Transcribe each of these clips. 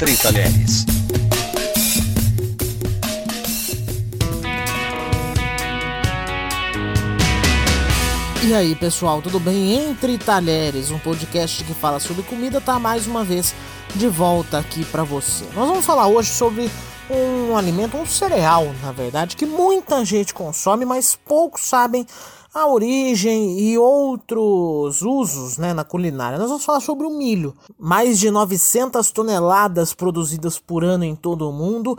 Entre Talheres. E aí, pessoal, tudo bem? Entre Talheres, um podcast que fala sobre comida, tá mais uma vez de volta aqui para você. Nós vamos falar hoje sobre um alimento, um cereal, na verdade, que muita gente consome, mas poucos sabem a origem e outros usos né, na culinária. Nós vamos falar sobre o milho. Mais de 900 toneladas produzidas por ano em todo o mundo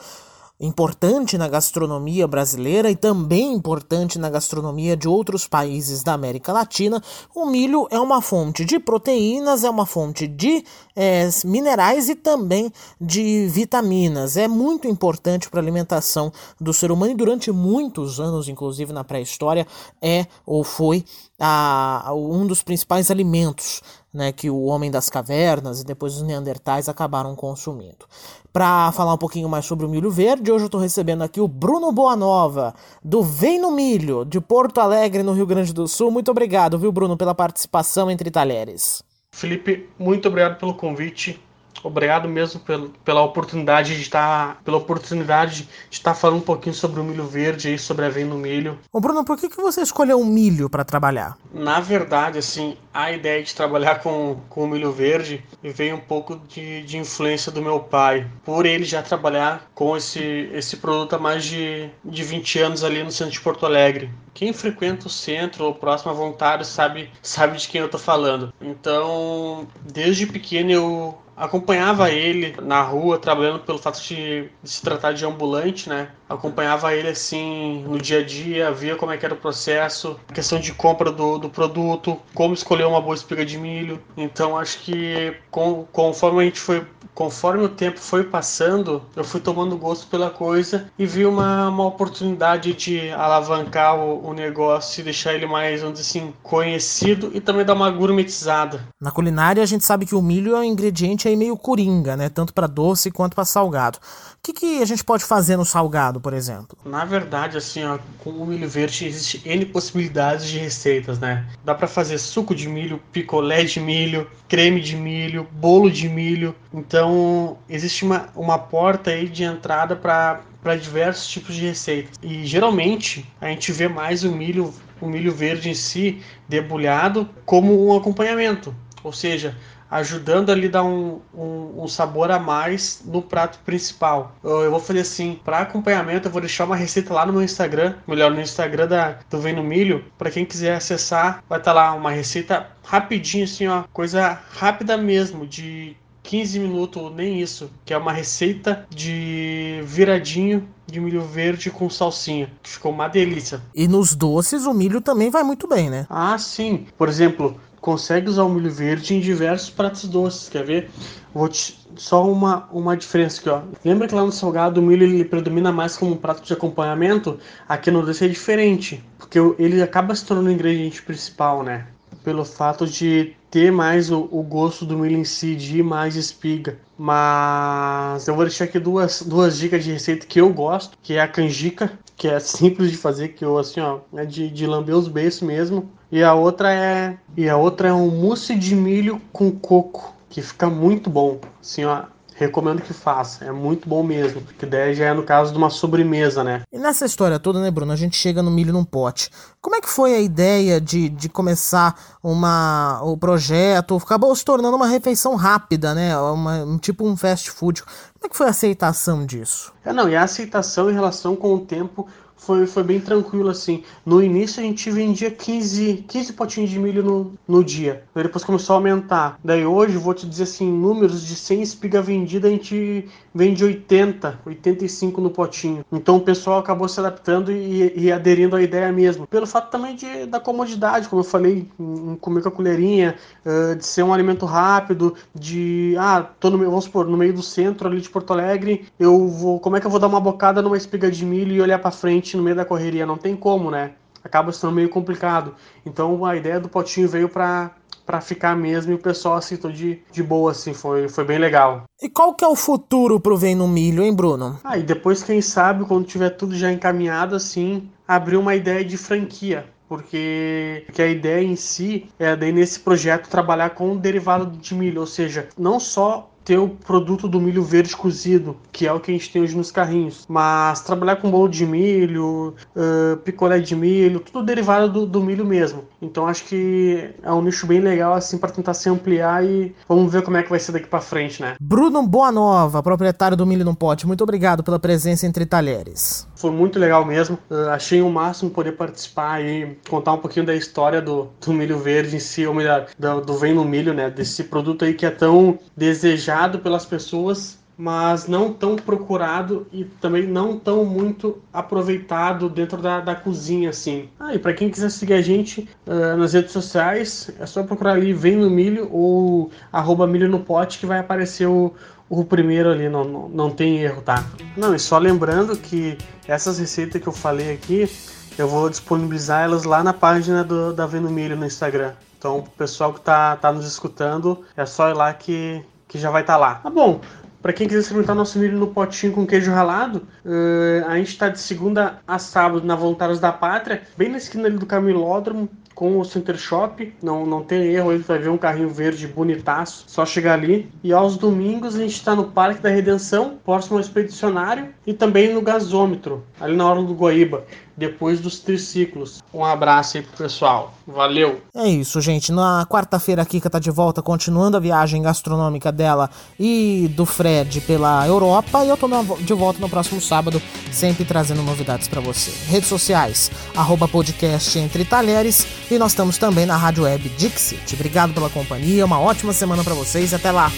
importante na gastronomia brasileira e também importante na gastronomia de outros países da América Latina, o milho é uma fonte de proteínas, é uma fonte de é, minerais e também de vitaminas. É muito importante para a alimentação do ser humano e durante muitos anos, inclusive na pré-história, é ou foi a, um dos principais alimentos né, que o homem das cavernas e depois os neandertais acabaram consumindo. Para falar um pouquinho mais sobre o milho verde, hoje eu estou recebendo aqui o Bruno Boanova, do Vem no Milho, de Porto Alegre, no Rio Grande do Sul. Muito obrigado, viu, Bruno, pela participação entre talheres. Felipe, muito obrigado pelo convite. Obrigado mesmo pelo, pela oportunidade de estar, pela oportunidade de estar falando um pouquinho sobre o milho verde e sobre a vem no milho. Ô Bruno, por que, que você escolheu o milho para trabalhar? Na verdade, assim, a ideia de trabalhar com, com o milho verde veio um pouco de, de influência do meu pai, por ele já trabalhar com esse, esse produto há mais de, de 20 anos ali no centro de Porto Alegre. Quem frequenta o centro ou próximo a Voluntário sabe, sabe de quem eu tô falando. Então, desde pequeno eu acompanhava ele na rua, trabalhando pelo fato de, de, se tratar de ambulante, né? Acompanhava ele assim no dia a dia, via como é que era o processo, questão de compra do, do produto, como escolher uma boa espiga de milho. Então acho que com, conforme a gente foi, conforme o tempo foi passando, eu fui tomando gosto pela coisa e vi uma, uma oportunidade de alavancar o, o negócio e deixar ele mais, vamos dizer assim, conhecido e também dar uma gourmetizada. Na culinária a gente sabe que o milho é um ingrediente aí meio coringa, né? Tanto para doce quanto para salgado. O que, que a gente pode fazer no salgado, por exemplo? Na verdade, assim, ó, com o milho verde existe N possibilidades de receitas, né? Dá para fazer suco de milho, picolé de milho, creme de milho, bolo de milho. Então, existe uma, uma porta aí de entrada para para diversos tipos de receitas. E geralmente a gente vê mais o milho, o milho verde em si debulhado como um acompanhamento. Ou seja, ajudando ali dar um, um, um, sabor a mais no prato principal. Eu, eu vou fazer assim, para acompanhamento, eu vou deixar uma receita lá no meu Instagram, melhor no Instagram da, do Vem no Milho, para quem quiser acessar, vai estar tá lá uma receita rapidinho assim, ó, coisa rápida mesmo, de 15 minutos, nem isso, que é uma receita de viradinho de milho verde com salsinha, que ficou uma delícia. E nos doces o milho também vai muito bem, né? Ah, sim. Por exemplo, consegue usar o milho verde em diversos pratos doces, quer ver? Vou te... Só uma, uma diferença aqui, ó. Lembra que lá no salgado o milho ele predomina mais como um prato de acompanhamento? Aqui no doce é diferente, porque ele acaba se tornando o ingrediente principal, né? Pelo fato de ter mais o, o gosto do milho em si, de mais espiga. Mas eu vou deixar aqui duas, duas dicas de receita que eu gosto, que é a canjica, que é simples de fazer, que eu assim, ó, é de, de lamber os beiços mesmo. E a outra é e a outra é um mousse de milho com coco, que fica muito bom. Assim, ó, recomendo que faça. É muito bom mesmo. Que daí já é no caso de uma sobremesa, né? E nessa história toda, né, Bruno? A gente chega no milho num pote. Como é que foi a ideia de, de começar uma, o projeto? Acabou se tornando uma refeição rápida, né? Uma, um, tipo um fast food. Como é que foi a aceitação disso? É, não, e a aceitação em relação com o tempo foi, foi bem tranquilo assim. No início a gente vendia 15, 15 potinhos de milho no, no dia. Depois começou a aumentar. Daí hoje, vou te dizer assim, números de 100 espiga vendida a gente vende 80, 85 no potinho. Então o pessoal acabou se adaptando e, e aderindo à ideia mesmo. Pelo fato também de, da comodidade, como eu falei, em comer com a colherinha, uh, de ser um alimento rápido, de, ah, tô no, vamos supor, no meio do centro ali de Porto Alegre, eu vou, como é que eu vou dar uma bocada numa espiga de milho e olhar para frente no meio da correria, não tem como, né? Acaba sendo meio complicado. Então a ideia do potinho veio para para ficar mesmo e o pessoal aceitou de, de boa, assim, foi, foi bem legal. E qual que é o futuro pro Vem no Milho, hein, Bruno? Ah, e depois, quem sabe, quando tiver tudo já encaminhado, assim, abrir uma ideia de franquia. Porque, porque a ideia em si é daí nesse projeto trabalhar com derivado de milho, ou seja, não só ter o produto do milho verde cozido, que é o que a gente tem hoje nos carrinhos. Mas trabalhar com bolo de milho, uh, picolé de milho, tudo derivado do, do, milho mesmo. Então acho que é um nicho bem legal assim para tentar se ampliar e vamos ver como é que vai ser daqui para frente, né? Bruno Boa Nova, proprietário do Milho no Pote, muito obrigado pela presença entre talheres. Foi muito legal mesmo. Uh, achei o máximo poder participar e contar um pouquinho da história do, do milho verde em si, ou melhor, do, do Vem no Milho, né? Desse produto aí que é tão desejado pelas pessoas mas não tão procurado e também não tão muito aproveitado dentro da, da cozinha, assim. Ah, e para quem quiser seguir a gente uh, nas redes sociais, é só procurar ali Vem no Milho ou arroba Milho no Pote que vai aparecer o, o primeiro ali, não, não, não tem erro, tá? Não, e só lembrando que essas receitas que eu falei aqui, eu vou disponibilizar elas lá na página do, da Vendo Milho no Instagram. Então, o pessoal que tá, tá nos escutando, é só ir lá que, que já vai estar tá lá. Tá bom, para quem quiser experimentar nosso milho no potinho com queijo ralado, uh, a gente está de segunda a sábado na Voluntários da Pátria, bem na esquina ali do Camilódromo, com o Center Shop. Não, não tem erro, ele vai ver um carrinho verde bonitaço, só chegar ali. E aos domingos a gente está no Parque da Redenção, próximo ao Expedicionário, e também no Gasômetro, ali na hora do Guaíba depois dos triciclos. Um abraço aí pro pessoal. Valeu! É isso, gente. Na quarta-feira a Kika tá de volta, continuando a viagem gastronômica dela e do Fred pela Europa. E eu tô de volta no próximo sábado, sempre trazendo novidades para você. Redes sociais, arroba podcast Entre Talheres. E nós estamos também na rádio web Dixit. Obrigado pela companhia, uma ótima semana para vocês até lá!